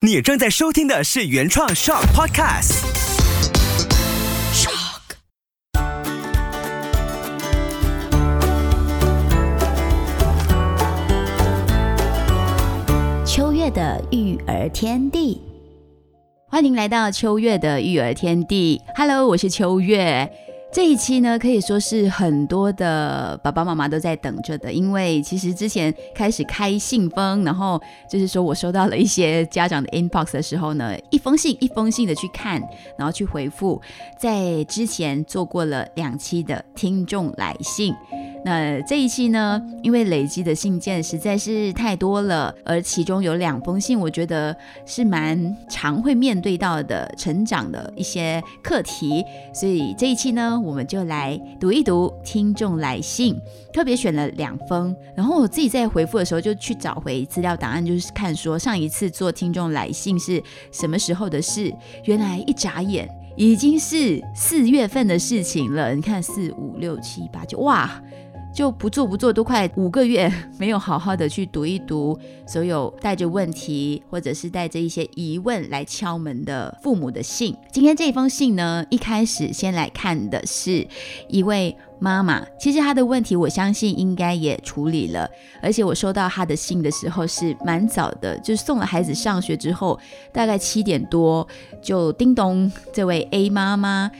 你正在收听的是原创 Shock Podcast。Shock。秋月的育儿天地，欢迎来到秋月的育儿天地。Hello，我是秋月。这一期呢，可以说是很多的爸爸妈妈都在等着的，因为其实之前开始开信封，然后就是说我收到了一些家长的 inbox 的时候呢，一封信一封信的去看，然后去回复，在之前做过了两期的听众来信。那这一期呢，因为累积的信件实在是太多了，而其中有两封信，我觉得是蛮常会面对到的成长的一些课题，所以这一期呢，我们就来读一读听众来信，特别选了两封，然后我自己在回复的时候就去找回资料档案，就是看说上一次做听众来信是什么时候的事，原来一眨眼已经是四月份的事情了，你看四五六七八九，哇！就不做不做都快五个月，没有好好的去读一读所有带着问题或者是带着一些疑问来敲门的父母的信。今天这封信呢，一开始先来看的是一位妈妈，其实她的问题我相信应该也处理了，而且我收到她的信的时候是蛮早的，就是送了孩子上学之后，大概七点多就叮咚，这位 A 妈妈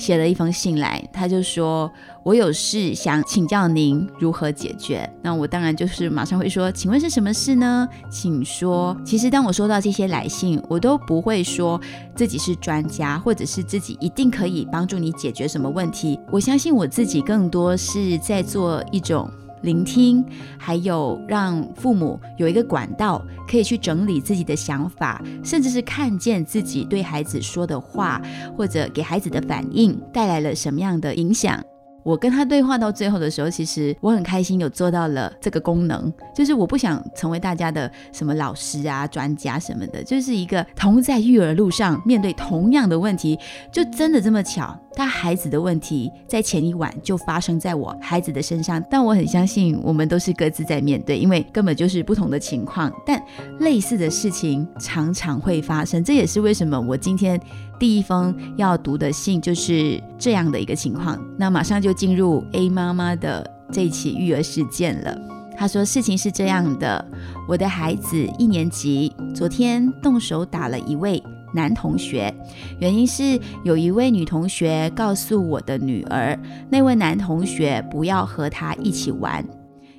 写了一封信来，他就说。我有事想请教您如何解决，那我当然就是马上会说，请问是什么事呢？请说。其实当我收到这些来信，我都不会说自己是专家，或者是自己一定可以帮助你解决什么问题。我相信我自己更多是在做一种聆听，还有让父母有一个管道可以去整理自己的想法，甚至是看见自己对孩子说的话，或者给孩子的反应带来了什么样的影响。我跟他对话到最后的时候，其实我很开心有做到了这个功能，就是我不想成为大家的什么老师啊、专家什么的，就是一个同在育儿路上面对同样的问题，就真的这么巧。他孩子的问题在前一晚就发生在我孩子的身上，但我很相信我们都是各自在面对，因为根本就是不同的情况，但类似的事情常常会发生。这也是为什么我今天第一封要读的信就是这样的一个情况。那马上就进入 A 妈妈的这一起育儿事件了。她说事情是这样的，我的孩子一年级昨天动手打了一位。男同学，原因是有一位女同学告诉我的女儿，那位男同学不要和她一起玩。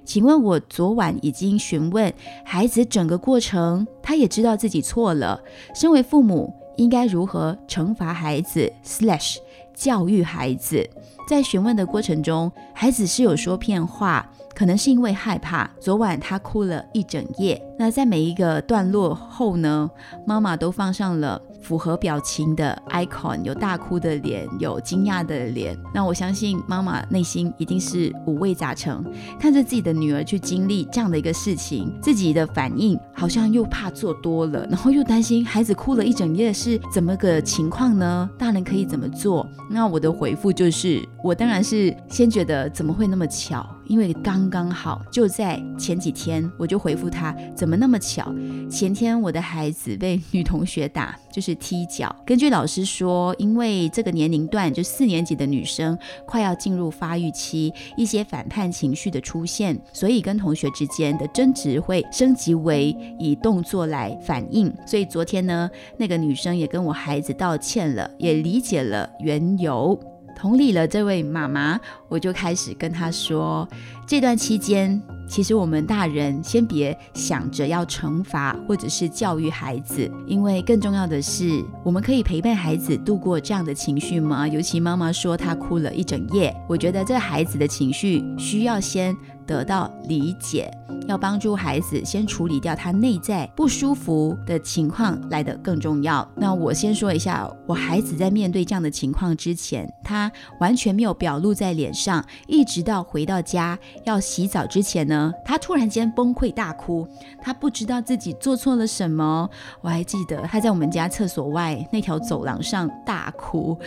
请问，我昨晚已经询问孩子整个过程，他也知道自己错了。身为父母，应该如何惩罚孩子？slash 教育孩子？在询问的过程中，孩子是有说骗话。可能是因为害怕，昨晚他哭了一整夜。那在每一个段落后呢，妈妈都放上了符合表情的 icon，有大哭的脸，有惊讶的脸。那我相信妈妈内心一定是五味杂陈，看着自己的女儿去经历这样的一个事情，自己的反应好像又怕做多了，然后又担心孩子哭了一整夜是怎么个情况呢？大人可以怎么做？那我的回复就是，我当然是先觉得怎么会那么巧。因为刚刚好就在前几天，我就回复他，怎么怎么那么巧？前天我的孩子被女同学打，就是踢脚。根据老师说，因为这个年龄段就四年级的女生快要进入发育期，一些反叛情绪的出现，所以跟同学之间的争执会升级为以动作来反应。所以昨天呢，那个女生也跟我孩子道歉了，也理解了缘由。同理了这位妈妈，我就开始跟她说，这段期间，其实我们大人先别想着要惩罚或者是教育孩子，因为更重要的是，我们可以陪伴孩子度过这样的情绪吗？尤其妈妈说她哭了一整夜，我觉得这孩子的情绪需要先得到理解。要帮助孩子先处理掉他内在不舒服的情况来的更重要。那我先说一下，我孩子在面对这样的情况之前，他完全没有表露在脸上，一直到回到家要洗澡之前呢，他突然间崩溃大哭，他不知道自己做错了什么。我还记得他在我们家厕所外那条走廊上大哭，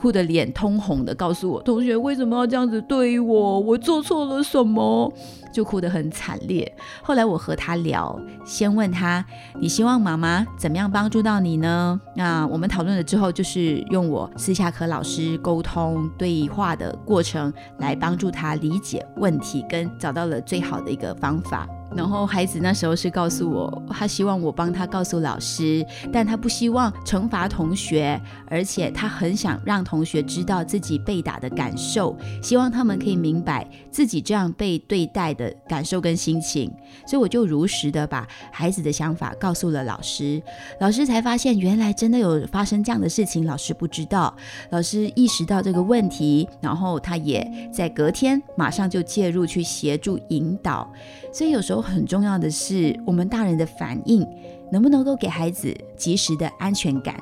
哭得脸通红的，告诉我同学为什么要这样子对我，我做错了什么。就哭得很惨烈。后来我和他聊，先问他：“你希望妈妈怎么样帮助到你呢？”那我们讨论了之后，就是用我私下和老师沟通对话的过程来帮助他理解问题，跟找到了最好的一个方法。然后孩子那时候是告诉我，他希望我帮他告诉老师，但他不希望惩罚同学，而且他很想让同学知道自己被打的感受，希望他们可以明白自己这样被对待的感受跟心情。所以我就如实的把孩子的想法告诉了老师，老师才发现原来真的有发生这样的事情，老师不知道，老师意识到这个问题，然后他也在隔天马上就介入去协助引导。所以有时候都很重要的是，我们大人的反应能不能够给孩子及时的安全感，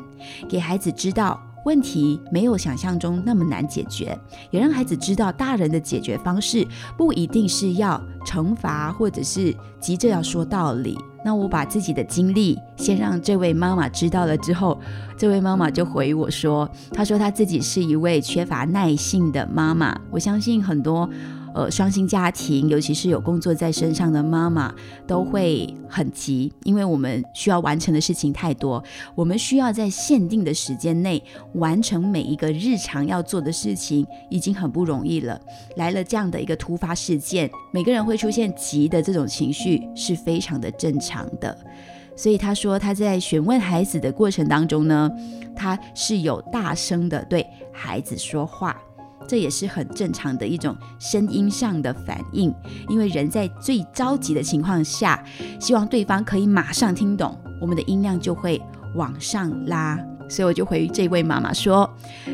给孩子知道问题没有想象中那么难解决，也让孩子知道大人的解决方式不一定是要惩罚，或者是急着要说道理。那我把自己的经历先让这位妈妈知道了之后，这位妈妈就回我说：“她说她自己是一位缺乏耐性的妈妈。”我相信很多。呃，双薪家庭，尤其是有工作在身上的妈妈，都会很急，因为我们需要完成的事情太多，我们需要在限定的时间内完成每一个日常要做的事情，已经很不容易了。来了这样的一个突发事件，每个人会出现急的这种情绪，是非常的正常的。所以他说他在询问孩子的过程当中呢，他是有大声的对孩子说话。这也是很正常的一种声音上的反应，因为人在最着急的情况下，希望对方可以马上听懂，我们的音量就会往上拉。所以我就回这位妈妈说，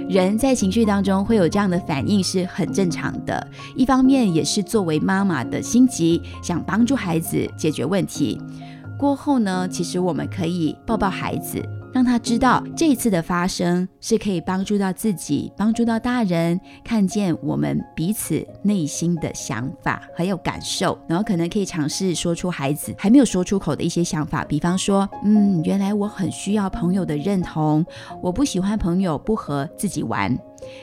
人在情绪当中会有这样的反应是很正常的，一方面也是作为妈妈的心急，想帮助孩子解决问题。过后呢，其实我们可以抱抱孩子。让他知道这一次的发生是可以帮助到自己，帮助到大人，看见我们彼此内心的想法还有感受，然后可能可以尝试说出孩子还没有说出口的一些想法，比方说，嗯，原来我很需要朋友的认同，我不喜欢朋友不和自己玩。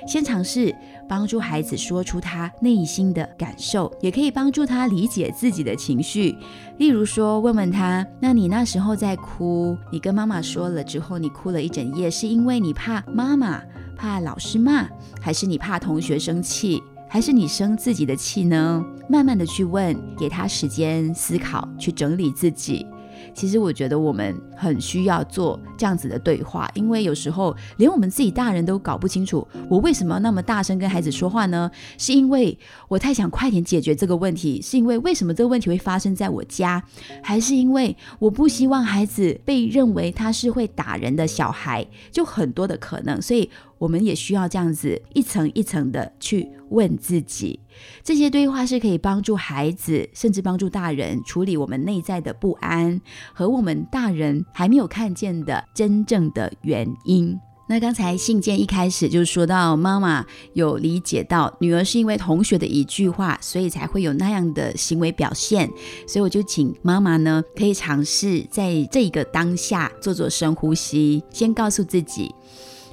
先尝试帮助孩子说出他内心的感受，也可以帮助他理解自己的情绪。例如说，问问他：“那你那时候在哭，你跟妈妈说了之后，你哭了一整夜，是因为你怕妈妈、怕老师骂，还是你怕同学生气，还是你生自己的气呢？”慢慢的去问，给他时间思考，去整理自己。其实我觉得我们很需要做这样子的对话，因为有时候连我们自己大人都搞不清楚，我为什么要那么大声跟孩子说话呢？是因为我太想快点解决这个问题，是因为为什么这个问题会发生在我家，还是因为我不希望孩子被认为他是会打人的小孩？就很多的可能，所以。我们也需要这样子一层一层的去问自己，这些对话是可以帮助孩子，甚至帮助大人处理我们内在的不安和我们大人还没有看见的真正的原因。那刚才信件一开始就说到，妈妈有理解到女儿是因为同学的一句话，所以才会有那样的行为表现，所以我就请妈妈呢，可以尝试在这一个当下做做深呼吸，先告诉自己。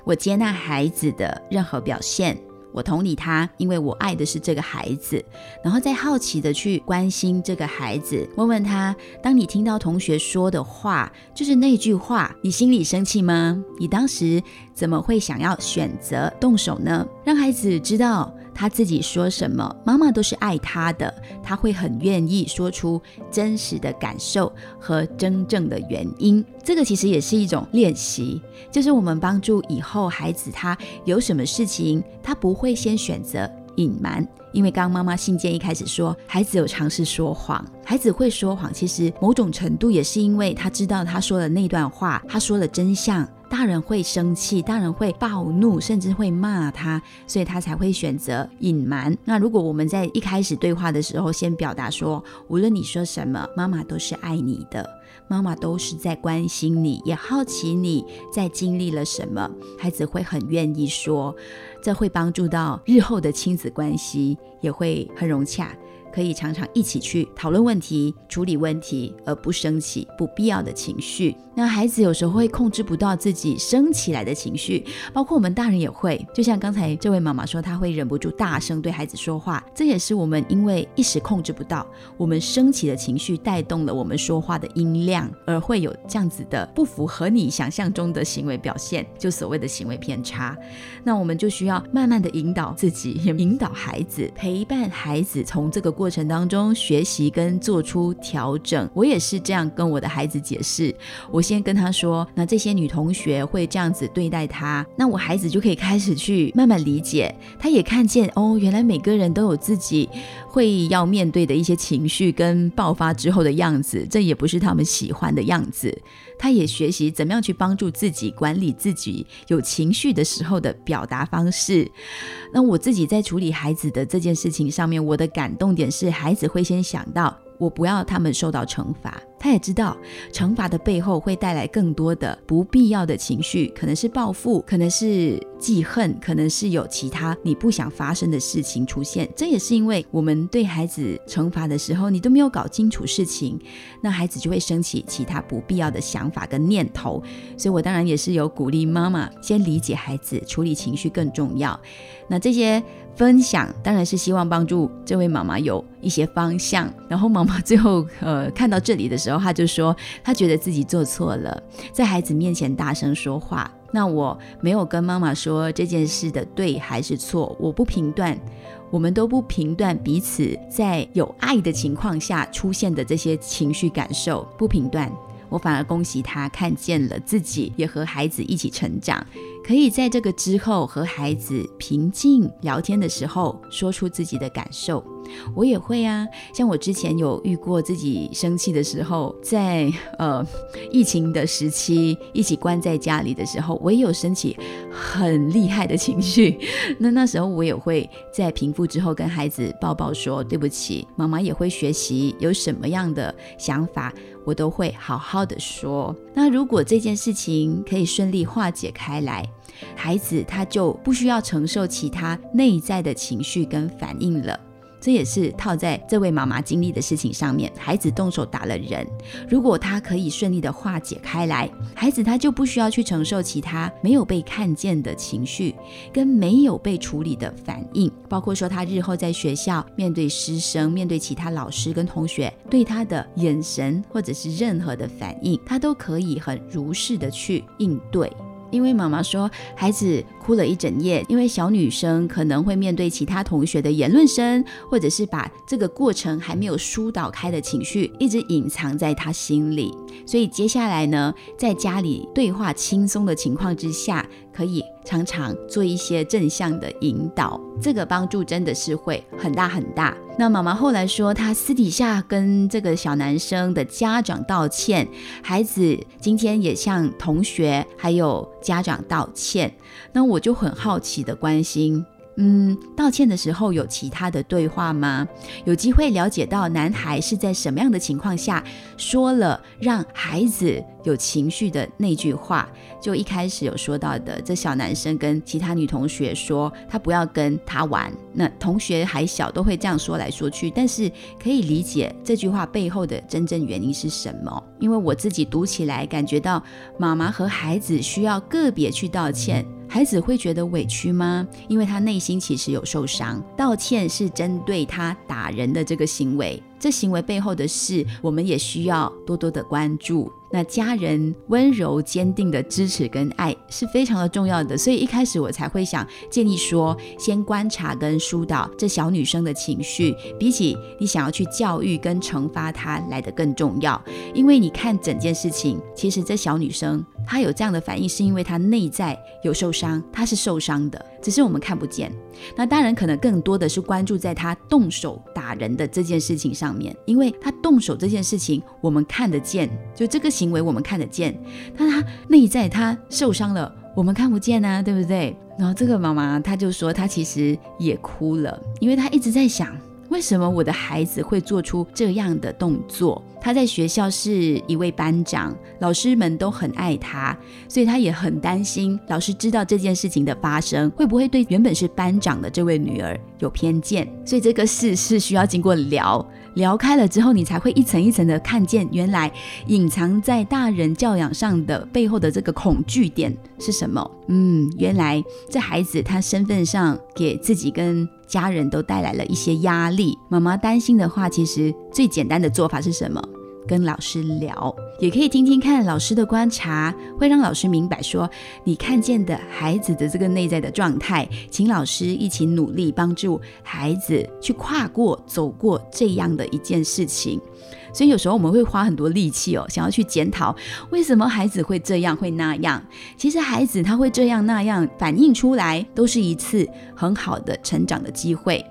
我接纳孩子的任何表现，我同理他，因为我爱的是这个孩子。然后再好奇的去关心这个孩子，问问他：当你听到同学说的话，就是那句话，你心里生气吗？你当时怎么会想要选择动手呢？让孩子知道。他自己说什么，妈妈都是爱他的，他会很愿意说出真实的感受和真正的原因。这个其实也是一种练习，就是我们帮助以后孩子，他有什么事情，他不会先选择隐瞒。因为刚妈妈信件一开始说，孩子有尝试说谎，孩子会说谎，其实某种程度也是因为他知道他说的那段话，他说了真相。大人会生气，大人会暴怒，甚至会骂他，所以他才会选择隐瞒。那如果我们在一开始对话的时候，先表达说，无论你说什么，妈妈都是爱你的，妈妈都是在关心你，也好奇你在经历了什么，孩子会很愿意说，这会帮助到日后的亲子关系，也会很融洽。可以常常一起去讨论问题、处理问题，而不升起不必要的情绪。那孩子有时候会控制不到自己升起来的情绪，包括我们大人也会。就像刚才这位妈妈说，她会忍不住大声对孩子说话，这也是我们因为一时控制不到，我们升起的情绪带动了我们说话的音量，而会有这样子的不符合你想象中的行为表现，就所谓的行为偏差。那我们就需要慢慢的引导自己，也引导孩子，陪伴孩子从这个过程当中学习跟做出调整。我也是这样跟我的孩子解释，我先跟他说，那这些女同学会这样子对待他，那我孩子就可以开始去慢慢理解，他也看见哦，原来每个人都有自己会要面对的一些情绪跟爆发之后的样子，这也不是他们喜欢的样子。他也学习怎么样去帮助自己管理自己有情绪的时候的表达方式。那我自己在处理孩子的这件事情上面，我的感动点是，孩子会先想到。我不要他们受到惩罚，他也知道惩罚的背后会带来更多的不必要的情绪，可能是报复，可能是记恨，可能是有其他你不想发生的事情出现。这也是因为我们对孩子惩罚的时候，你都没有搞清楚事情，那孩子就会升起其他不必要的想法跟念头。所以我当然也是有鼓励妈妈先理解孩子，处理情绪更重要。那这些。分享当然是希望帮助这位妈妈有一些方向。然后妈妈最后呃看到这里的时候，她就说她觉得自己做错了，在孩子面前大声说话。那我没有跟妈妈说这件事的对还是错，我不评断，我们都不评断彼此在有爱的情况下出现的这些情绪感受，不评断。我反而恭喜他看见了自己，也和孩子一起成长。可以在这个之后和孩子平静聊天的时候，说出自己的感受。我也会啊，像我之前有遇过自己生气的时候，在呃疫情的时期一起关在家里的时候，我也有升起很厉害的情绪。那那时候我也会在平复之后跟孩子抱抱说对不起，妈妈也会学习有什么样的想法，我都会好好的说。那如果这件事情可以顺利化解开来。孩子他就不需要承受其他内在的情绪跟反应了，这也是套在这位妈妈经历的事情上面。孩子动手打了人，如果他可以顺利的化解开来，孩子他就不需要去承受其他没有被看见的情绪跟没有被处理的反应，包括说他日后在学校面对师生、面对其他老师跟同学对他的眼神或者是任何的反应，他都可以很如实的去应对。因为妈妈说，孩子哭了一整夜，因为小女生可能会面对其他同学的言论声，或者是把这个过程还没有疏导开的情绪一直隐藏在她心里，所以接下来呢，在家里对话轻松的情况之下。可以常常做一些正向的引导，这个帮助真的是会很大很大。那妈妈后来说，她私底下跟这个小男生的家长道歉，孩子今天也向同学还有家长道歉。那我就很好奇的关心。嗯，道歉的时候有其他的对话吗？有机会了解到男孩是在什么样的情况下说了让孩子有情绪的那句话？就一开始有说到的，这小男生跟其他女同学说他不要跟他玩，那同学还小都会这样说来说去，但是可以理解这句话背后的真正原因是什么？因为我自己读起来感觉到妈妈和孩子需要个别去道歉。孩子会觉得委屈吗？因为他内心其实有受伤。道歉是针对他打人的这个行为。这行为背后的事，我们也需要多多的关注。那家人温柔坚定的支持跟爱是非常的重要的，所以一开始我才会想建议说，先观察跟疏导这小女生的情绪，比起你想要去教育跟惩罚她来的更重要。因为你看整件事情，其实这小女生她有这样的反应，是因为她内在有受伤，她是受伤的，只是我们看不见。那当然可能更多的是关注在她动手打人的这件事情上。面，因为他动手这件事情，我们看得见，就这个行为我们看得见，但他内在他受伤了，我们看不见呢，对不对？然后这个妈妈她就说，她其实也哭了，因为她一直在想，为什么我的孩子会做出这样的动作？他在学校是一位班长，老师们都很爱他，所以他也很担心老师知道这件事情的发生，会不会对原本是班长的这位女儿有偏见？所以这个事是需要经过聊聊开了之后，你才会一层一层的看见，原来隐藏在大人教养上的背后的这个恐惧点是什么？嗯，原来这孩子他身份上给自己跟家人都带来了一些压力。妈妈担心的话，其实最简单的做法是什么？跟老师聊，也可以听听看老师的观察，会让老师明白说你看见的孩子的这个内在的状态，请老师一起努力帮助孩子去跨过、走过这样的一件事情。所以有时候我们会花很多力气哦，想要去检讨为什么孩子会这样会那样。其实孩子他会这样那样反映出来，都是一次很好的成长的机会。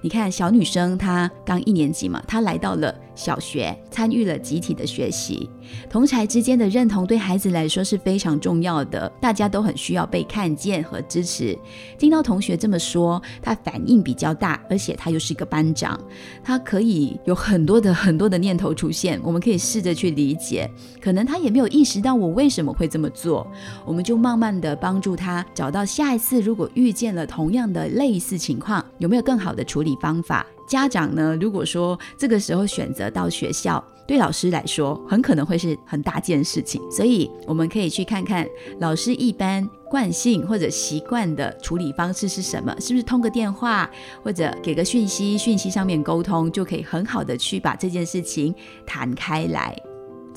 你看，小女生她刚一年级嘛，她来到了小学，参与了集体的学习。同才之间的认同对孩子来说是非常重要的，大家都很需要被看见和支持。听到同学这么说，她反应比较大，而且她又是一个班长，她可以有很多的很多的念头出现。我们可以试着去理解，可能她也没有意识到我为什么会这么做，我们就慢慢的帮助她找到下一次如果遇见了同样的类似情况，有没有更好的处理方法。家长呢，如果说这个时候选择到学校，对老师来说很可能会是很大件事情，所以我们可以去看看老师一般惯性或者习惯的处理方式是什么，是不是通个电话或者给个讯息，讯息上面沟通就可以很好的去把这件事情谈开来。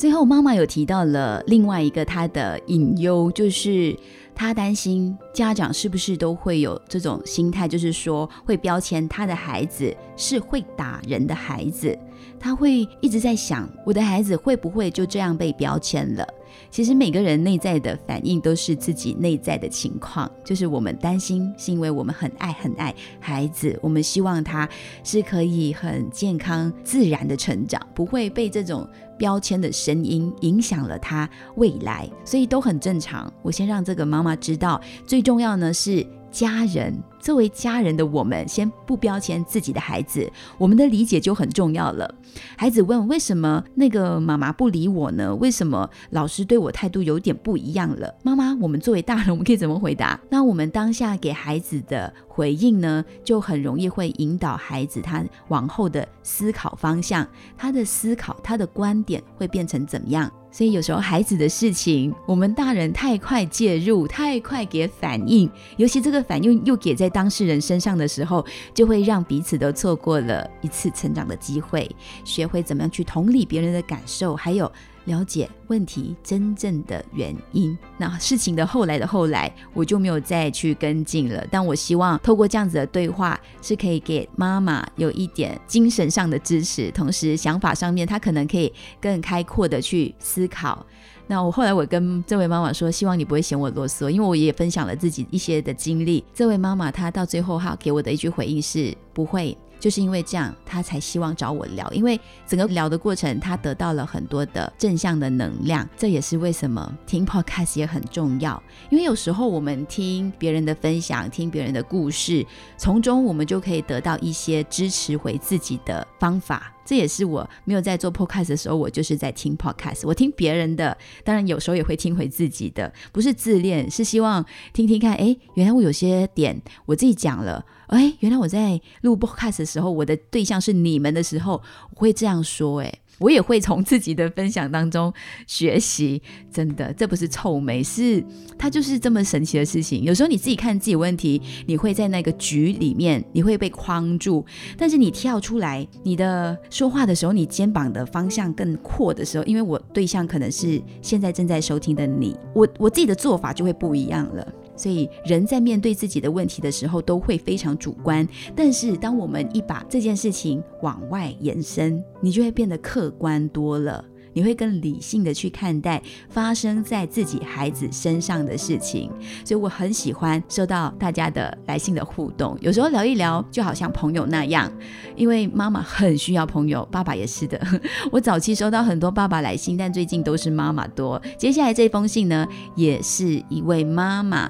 最后，妈妈有提到了另外一个她的隐忧，就是。她担心家长是不是都会有这种心态，就是说会标签她的孩子是会打人的孩子，他会一直在想，我的孩子会不会就这样被标签了？其实每个人内在的反应都是自己内在的情况，就是我们担心是因为我们很爱很爱孩子，我们希望他是可以很健康自然的成长，不会被这种标签的声音影响了他未来，所以都很正常。我先让这个妈妈知道，最重要呢是。家人作为家人的我们，先不标签自己的孩子，我们的理解就很重要了。孩子问：“为什么那个妈妈不理我呢？为什么老师对我态度有点不一样了？”妈妈，我们作为大人，我们可以怎么回答？那我们当下给孩子的回应呢，就很容易会引导孩子他往后的思考方向，他的思考，他的观点会变成怎么样？所以有时候孩子的事情，我们大人太快介入，太快给反应，尤其这个反应又给在当事人身上的时候，就会让彼此都错过了一次成长的机会，学会怎么样去同理别人的感受，还有。了解问题真正的原因，那事情的后来的后来，我就没有再去跟进了。但我希望透过这样子的对话，是可以给妈妈有一点精神上的支持，同时想法上面，她可能可以更开阔的去思考。那我后来我跟这位妈妈说，希望你不会嫌我啰嗦，因为我也分享了自己一些的经历。这位妈妈她到最后哈给我的一句回应是不会。就是因为这样，他才希望找我聊，因为整个聊的过程，他得到了很多的正向的能量。这也是为什么听 podcast 也很重要，因为有时候我们听别人的分享，听别人的故事，从中我们就可以得到一些支持回自己的方法。这也是我没有在做 podcast 的时候，我就是在听 podcast。我听别人的，当然有时候也会听回自己的，不是自恋，是希望听听看。哎，原来我有些点我自己讲了。哎，原来我在录 podcast 的时候，我的对象是你们的时候，我会这样说。哎，我也会从自己的分享当中学习。真的，这不是臭美，是它就是这么神奇的事情。有时候你自己看自己问题，你会在那个局里面，你会被框住。但是你跳出来，你的说话的时候，你肩膀的方向更阔的时候，因为我对象可能是现在正在收听的你，我我自己的做法就会不一样了。所以，人在面对自己的问题的时候，都会非常主观。但是，当我们一把这件事情往外延伸，你就会变得客观多了。你会更理性的去看待发生在自己孩子身上的事情。所以，我很喜欢收到大家的来信的互动。有时候聊一聊，就好像朋友那样。因为妈妈很需要朋友，爸爸也是的。我早期收到很多爸爸来信，但最近都是妈妈多。接下来这封信呢，也是一位妈妈。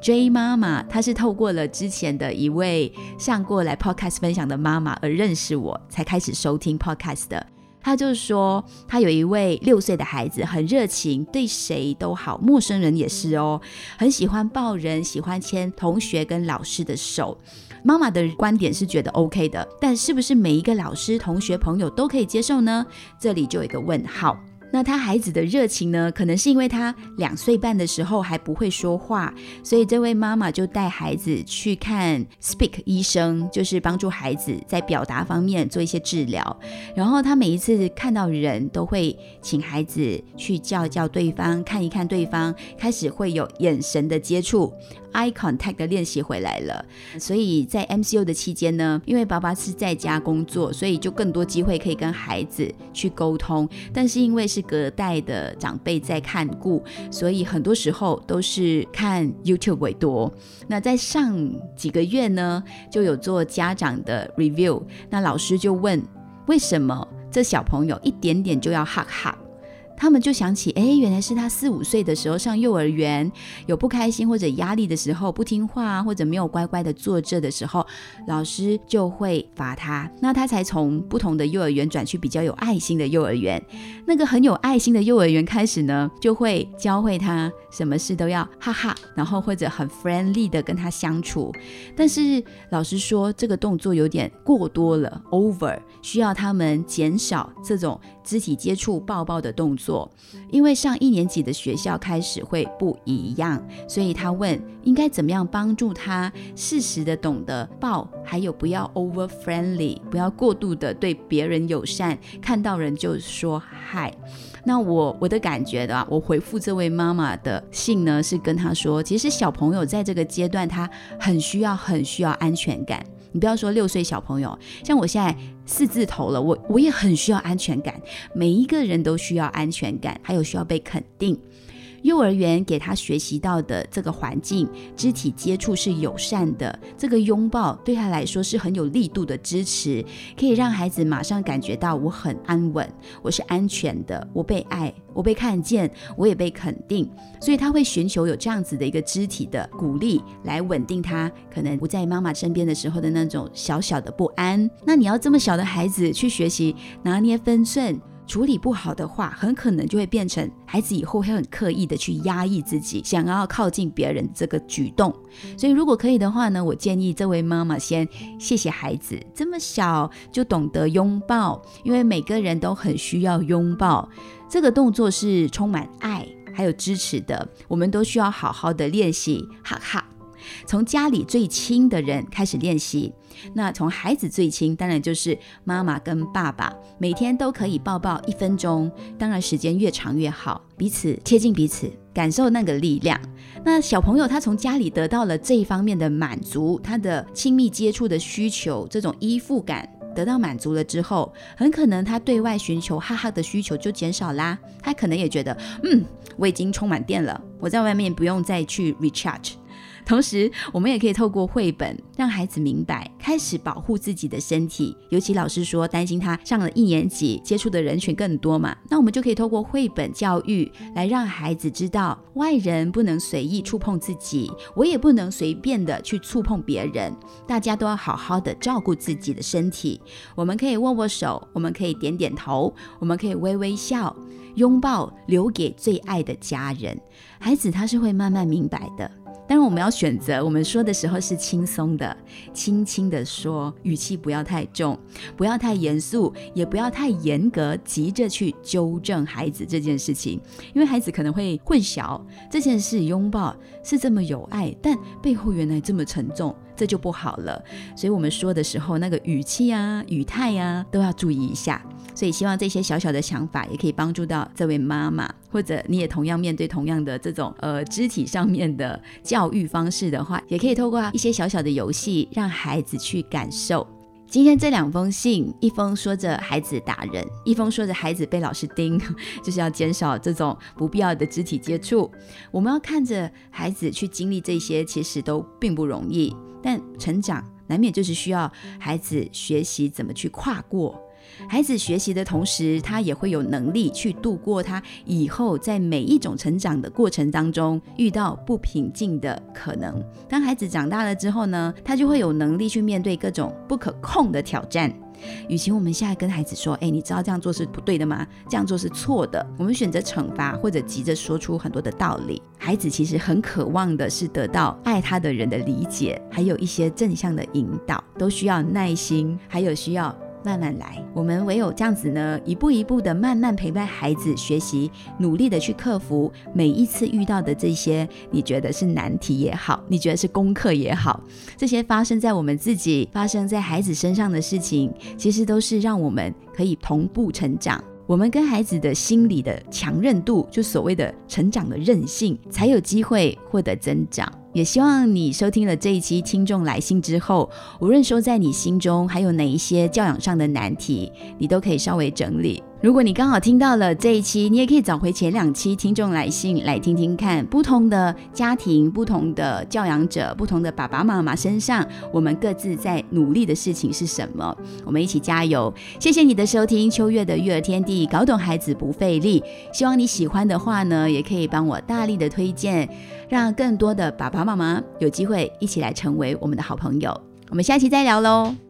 J 妈妈，她是透过了之前的一位上过来 Podcast 分享的妈妈而认识我，才开始收听 Podcast 的。她就说她有一位六岁的孩子，很热情，对谁都好，陌生人也是哦，很喜欢抱人，喜欢牵同学跟老师的手。妈妈的观点是觉得 OK 的，但是不是每一个老师、同学、朋友都可以接受呢？这里就有一个问号。那他孩子的热情呢？可能是因为他两岁半的时候还不会说话，所以这位妈妈就带孩子去看 Speak 医生，就是帮助孩子在表达方面做一些治疗。然后他每一次看到人都会请孩子去叫叫对方，看一看对方，开始会有眼神的接触。eye contact 的练习回来了，所以在 MCU 的期间呢，因为爸爸是在家工作，所以就更多机会可以跟孩子去沟通。但是因为是隔代的长辈在看顾，所以很多时候都是看 YouTube 为多。那在上几个月呢，就有做家长的 review，那老师就问，为什么这小朋友一点点就要哈哈？他们就想起，哎，原来是他四五岁的时候上幼儿园，有不开心或者压力的时候，不听话或者没有乖乖的坐着的时候，老师就会罚他。那他才从不同的幼儿园转去比较有爱心的幼儿园。那个很有爱心的幼儿园开始呢，就会教会他什么事都要哈哈，然后或者很 friendly 的跟他相处。但是老师说这个动作有点过多了，over，需要他们减少这种。肢体接触、抱抱的动作作，因为上一年级的学校开始会不一样，所以他问应该怎么样帮助他适时的懂得抱，还有不要 over friendly，不要过度的对别人友善，看到人就说嗨。那我我的感觉的啊，我回复这位妈妈的信呢，是跟她说，其实小朋友在这个阶段，他很需要很需要安全感。你不要说六岁小朋友，像我现在四字头了，我我也很需要安全感。每一个人都需要安全感，还有需要被肯定。幼儿园给他学习到的这个环境，肢体接触是友善的，这个拥抱对他来说是很有力度的支持，可以让孩子马上感觉到我很安稳，我是安全的，我被爱，我被看见，我也被肯定，所以他会寻求有这样子的一个肢体的鼓励，来稳定他可能不在妈妈身边的时候的那种小小的不安。那你要这么小的孩子去学习拿捏分寸。处理不好的话，很可能就会变成孩子以后会很刻意的去压抑自己，想要靠近别人这个举动。所以如果可以的话呢，我建议这位妈妈先谢谢孩子这么小就懂得拥抱，因为每个人都很需要拥抱。这个动作是充满爱还有支持的，我们都需要好好的练习，哈哈。从家里最亲的人开始练习，那从孩子最亲，当然就是妈妈跟爸爸，每天都可以抱抱一分钟，当然时间越长越好，彼此贴近彼此，感受那个力量。那小朋友他从家里得到了这一方面的满足，他的亲密接触的需求，这种依附感得到满足了之后，很可能他对外寻求哈哈的需求就减少啦。他可能也觉得，嗯，我已经充满电了，我在外面不用再去 recharge。同时，我们也可以透过绘本让孩子明白，开始保护自己的身体。尤其老师说担心他上了一年级，接触的人群更多嘛，那我们就可以透过绘本教育来让孩子知道，外人不能随意触碰自己，我也不能随便的去触碰别人。大家都要好好的照顾自己的身体。我们可以握握手，我们可以点点头，我们可以微微笑，拥抱留给最爱的家人。孩子他是会慢慢明白的。当然，我们要选择我们说的时候是轻松的，轻轻的说，语气不要太重，不要太严肃，也不要太严格，急着去纠正孩子这件事情，因为孩子可能会混淆这件事。拥抱是这么有爱，但背后原来这么沉重。这就不好了，所以我们说的时候，那个语气啊、语态啊，都要注意一下。所以希望这些小小的想法也可以帮助到这位妈妈，或者你也同样面对同样的这种呃肢体上面的教育方式的话，也可以透过一些小小的游戏，让孩子去感受。今天这两封信，一封说着孩子打人，一封说着孩子被老师盯，就是要减少这种不必要的肢体接触。我们要看着孩子去经历这些，其实都并不容易。但成长难免就是需要孩子学习怎么去跨过。孩子学习的同时，他也会有能力去度过他以后在每一种成长的过程当中遇到不平静的可能。当孩子长大了之后呢，他就会有能力去面对各种不可控的挑战。与其我们现在跟孩子说，哎，你知道这样做是不对的吗？这样做是错的。我们选择惩罚或者急着说出很多的道理，孩子其实很渴望的是得到爱他的人的理解，还有一些正向的引导，都需要耐心，还有需要。慢慢来，我们唯有这样子呢，一步一步的慢慢陪伴孩子学习，努力的去克服每一次遇到的这些，你觉得是难题也好，你觉得是功课也好，这些发生在我们自己、发生在孩子身上的事情，其实都是让我们可以同步成长。我们跟孩子的心理的强韧度，就所谓的成长的韧性，才有机会获得增长。也希望你收听了这一期听众来信之后，无论说在你心中还有哪一些教养上的难题，你都可以稍微整理。如果你刚好听到了这一期，你也可以找回前两期听众来信来听听看，不同的家庭、不同的教养者、不同的爸爸妈妈身上，我们各自在努力的事情是什么？我们一起加油！谢谢你的收听，秋月的育儿天地，搞懂孩子不费力。希望你喜欢的话呢，也可以帮我大力的推荐，让更多的爸爸妈妈有机会一起来成为我们的好朋友。我们下期再聊喽！